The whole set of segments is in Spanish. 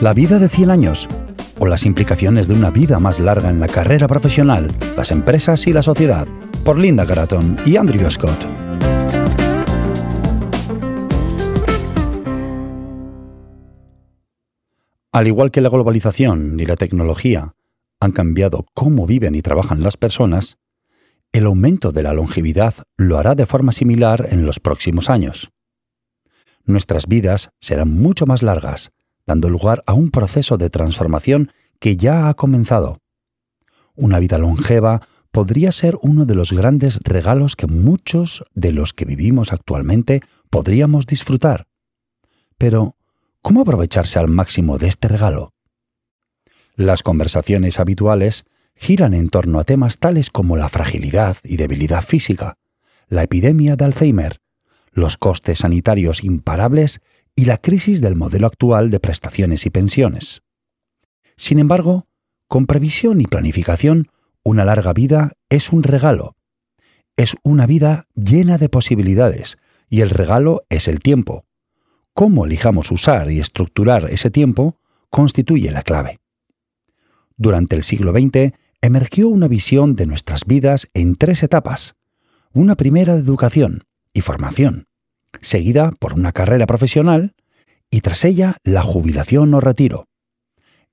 La vida de 100 años o las implicaciones de una vida más larga en la carrera profesional, las empresas y la sociedad, por Linda Garaton y Andrew Scott. Al igual que la globalización y la tecnología han cambiado cómo viven y trabajan las personas, el aumento de la longevidad lo hará de forma similar en los próximos años. Nuestras vidas serán mucho más largas, dando lugar a un proceso de transformación que ya ha comenzado. Una vida longeva podría ser uno de los grandes regalos que muchos de los que vivimos actualmente podríamos disfrutar. Pero, ¿cómo aprovecharse al máximo de este regalo? Las conversaciones habituales giran en torno a temas tales como la fragilidad y debilidad física, la epidemia de Alzheimer, los costes sanitarios imparables y la crisis del modelo actual de prestaciones y pensiones. Sin embargo, con previsión y planificación, una larga vida es un regalo. Es una vida llena de posibilidades, y el regalo es el tiempo. Cómo elijamos usar y estructurar ese tiempo constituye la clave. Durante el siglo XX emergió una visión de nuestras vidas en tres etapas. Una primera de educación y formación, seguida por una carrera profesional y tras ella la jubilación o retiro.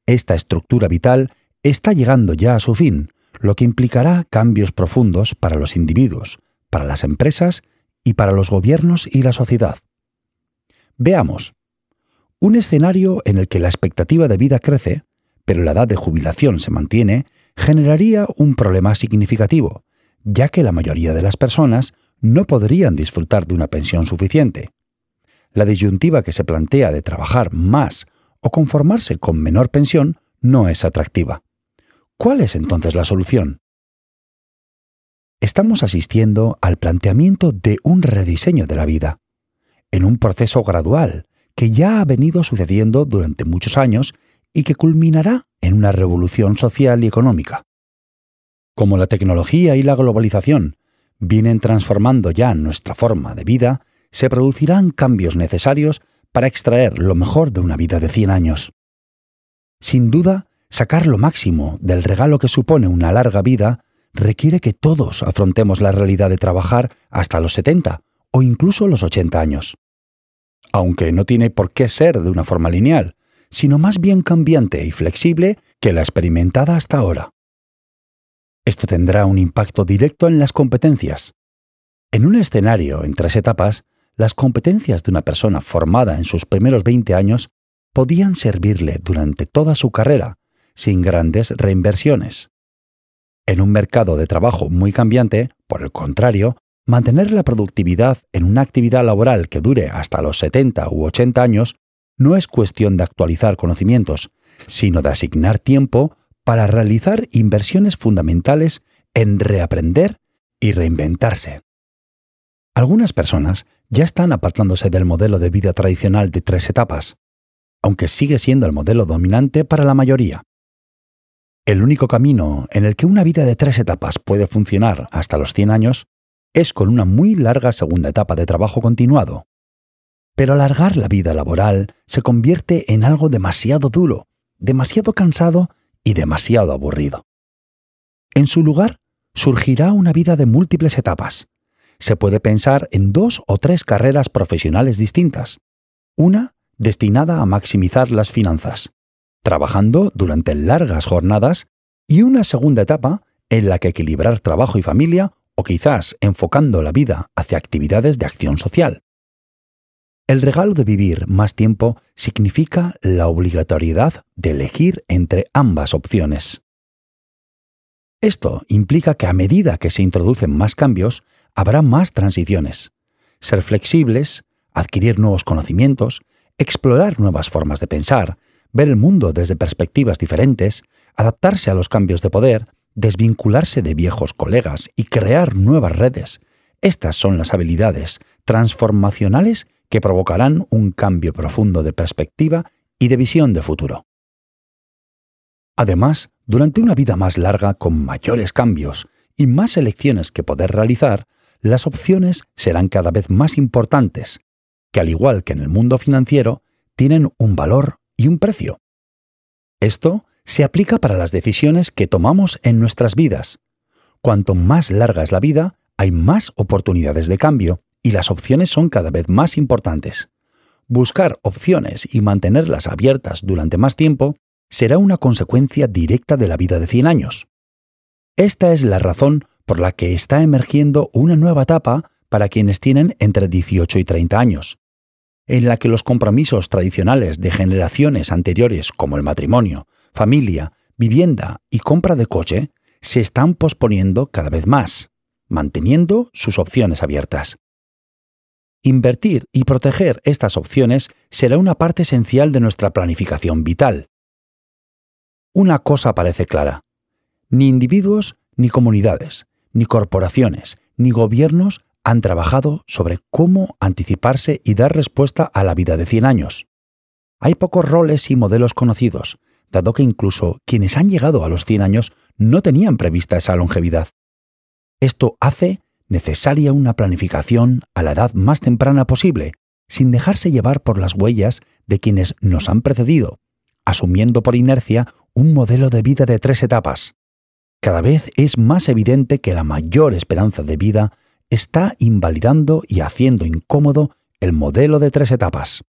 Esta estructura vital está llegando ya a su fin, lo que implicará cambios profundos para los individuos, para las empresas y para los gobiernos y la sociedad. Veamos. Un escenario en el que la expectativa de vida crece, pero la edad de jubilación se mantiene, generaría un problema significativo, ya que la mayoría de las personas no podrían disfrutar de una pensión suficiente. La disyuntiva que se plantea de trabajar más o conformarse con menor pensión no es atractiva. ¿Cuál es entonces la solución? Estamos asistiendo al planteamiento de un rediseño de la vida, en un proceso gradual que ya ha venido sucediendo durante muchos años y que culminará en una revolución social y económica. Como la tecnología y la globalización vienen transformando ya nuestra forma de vida, se producirán cambios necesarios para extraer lo mejor de una vida de 100 años. Sin duda, sacar lo máximo del regalo que supone una larga vida requiere que todos afrontemos la realidad de trabajar hasta los 70 o incluso los 80 años. Aunque no tiene por qué ser de una forma lineal, sino más bien cambiante y flexible que la experimentada hasta ahora. Esto tendrá un impacto directo en las competencias. En un escenario en tres etapas, las competencias de una persona formada en sus primeros 20 años podían servirle durante toda su carrera, sin grandes reinversiones. En un mercado de trabajo muy cambiante, por el contrario, mantener la productividad en una actividad laboral que dure hasta los 70 u 80 años no es cuestión de actualizar conocimientos, sino de asignar tiempo para realizar inversiones fundamentales en reaprender y reinventarse. Algunas personas ya están apartándose del modelo de vida tradicional de tres etapas, aunque sigue siendo el modelo dominante para la mayoría. El único camino en el que una vida de tres etapas puede funcionar hasta los 100 años es con una muy larga segunda etapa de trabajo continuado. Pero alargar la vida laboral se convierte en algo demasiado duro, demasiado cansado y demasiado aburrido. En su lugar, surgirá una vida de múltiples etapas. Se puede pensar en dos o tres carreras profesionales distintas. Una destinada a maximizar las finanzas, trabajando durante largas jornadas, y una segunda etapa en la que equilibrar trabajo y familia o quizás enfocando la vida hacia actividades de acción social. El regalo de vivir más tiempo significa la obligatoriedad de elegir entre ambas opciones. Esto implica que a medida que se introducen más cambios, habrá más transiciones. Ser flexibles, adquirir nuevos conocimientos, explorar nuevas formas de pensar, ver el mundo desde perspectivas diferentes, adaptarse a los cambios de poder, desvincularse de viejos colegas y crear nuevas redes. Estas son las habilidades transformacionales que provocarán un cambio profundo de perspectiva y de visión de futuro. Además, durante una vida más larga con mayores cambios y más elecciones que poder realizar, las opciones serán cada vez más importantes, que al igual que en el mundo financiero, tienen un valor y un precio. Esto se aplica para las decisiones que tomamos en nuestras vidas. Cuanto más larga es la vida, hay más oportunidades de cambio y las opciones son cada vez más importantes. Buscar opciones y mantenerlas abiertas durante más tiempo será una consecuencia directa de la vida de 100 años. Esta es la razón por la que está emergiendo una nueva etapa para quienes tienen entre 18 y 30 años, en la que los compromisos tradicionales de generaciones anteriores como el matrimonio, familia, vivienda y compra de coche se están posponiendo cada vez más, manteniendo sus opciones abiertas. Invertir y proteger estas opciones será una parte esencial de nuestra planificación vital. Una cosa parece clara. Ni individuos, ni comunidades, ni corporaciones, ni gobiernos han trabajado sobre cómo anticiparse y dar respuesta a la vida de 100 años. Hay pocos roles y modelos conocidos, dado que incluso quienes han llegado a los 100 años no tenían prevista esa longevidad. Esto hace necesaria una planificación a la edad más temprana posible, sin dejarse llevar por las huellas de quienes nos han precedido, asumiendo por inercia un modelo de vida de tres etapas. Cada vez es más evidente que la mayor esperanza de vida está invalidando y haciendo incómodo el modelo de tres etapas.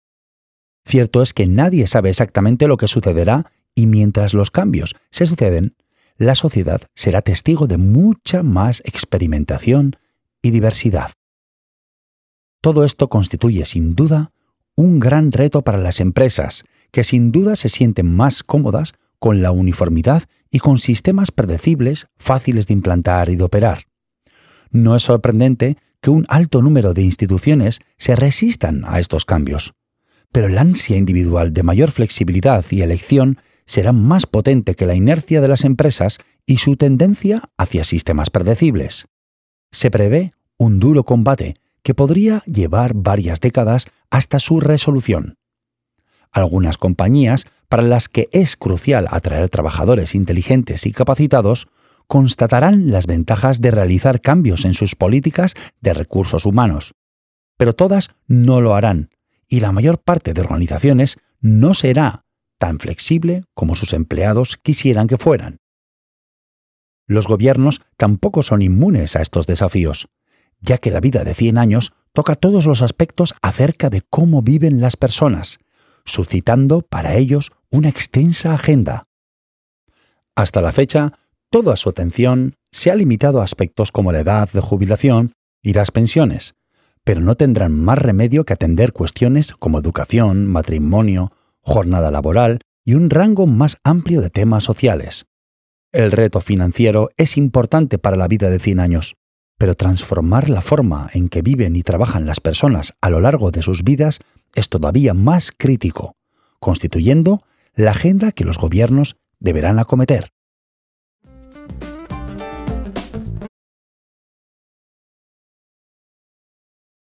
Cierto es que nadie sabe exactamente lo que sucederá y mientras los cambios se suceden, la sociedad será testigo de mucha más experimentación y diversidad. Todo esto constituye sin duda un gran reto para las empresas, que sin duda se sienten más cómodas con la uniformidad y con sistemas predecibles fáciles de implantar y de operar. No es sorprendente que un alto número de instituciones se resistan a estos cambios, pero el ansia individual de mayor flexibilidad y elección será más potente que la inercia de las empresas y su tendencia hacia sistemas predecibles. Se prevé un duro combate que podría llevar varias décadas hasta su resolución. Algunas compañías, para las que es crucial atraer trabajadores inteligentes y capacitados, constatarán las ventajas de realizar cambios en sus políticas de recursos humanos. Pero todas no lo harán, y la mayor parte de organizaciones no será tan flexible como sus empleados quisieran que fueran. Los gobiernos tampoco son inmunes a estos desafíos, ya que la vida de 100 años toca todos los aspectos acerca de cómo viven las personas, suscitando para ellos una extensa agenda. Hasta la fecha, toda su atención se ha limitado a aspectos como la edad de jubilación y las pensiones, pero no tendrán más remedio que atender cuestiones como educación, matrimonio, jornada laboral y un rango más amplio de temas sociales. El reto financiero es importante para la vida de 100 años, pero transformar la forma en que viven y trabajan las personas a lo largo de sus vidas es todavía más crítico, constituyendo la agenda que los gobiernos deberán acometer.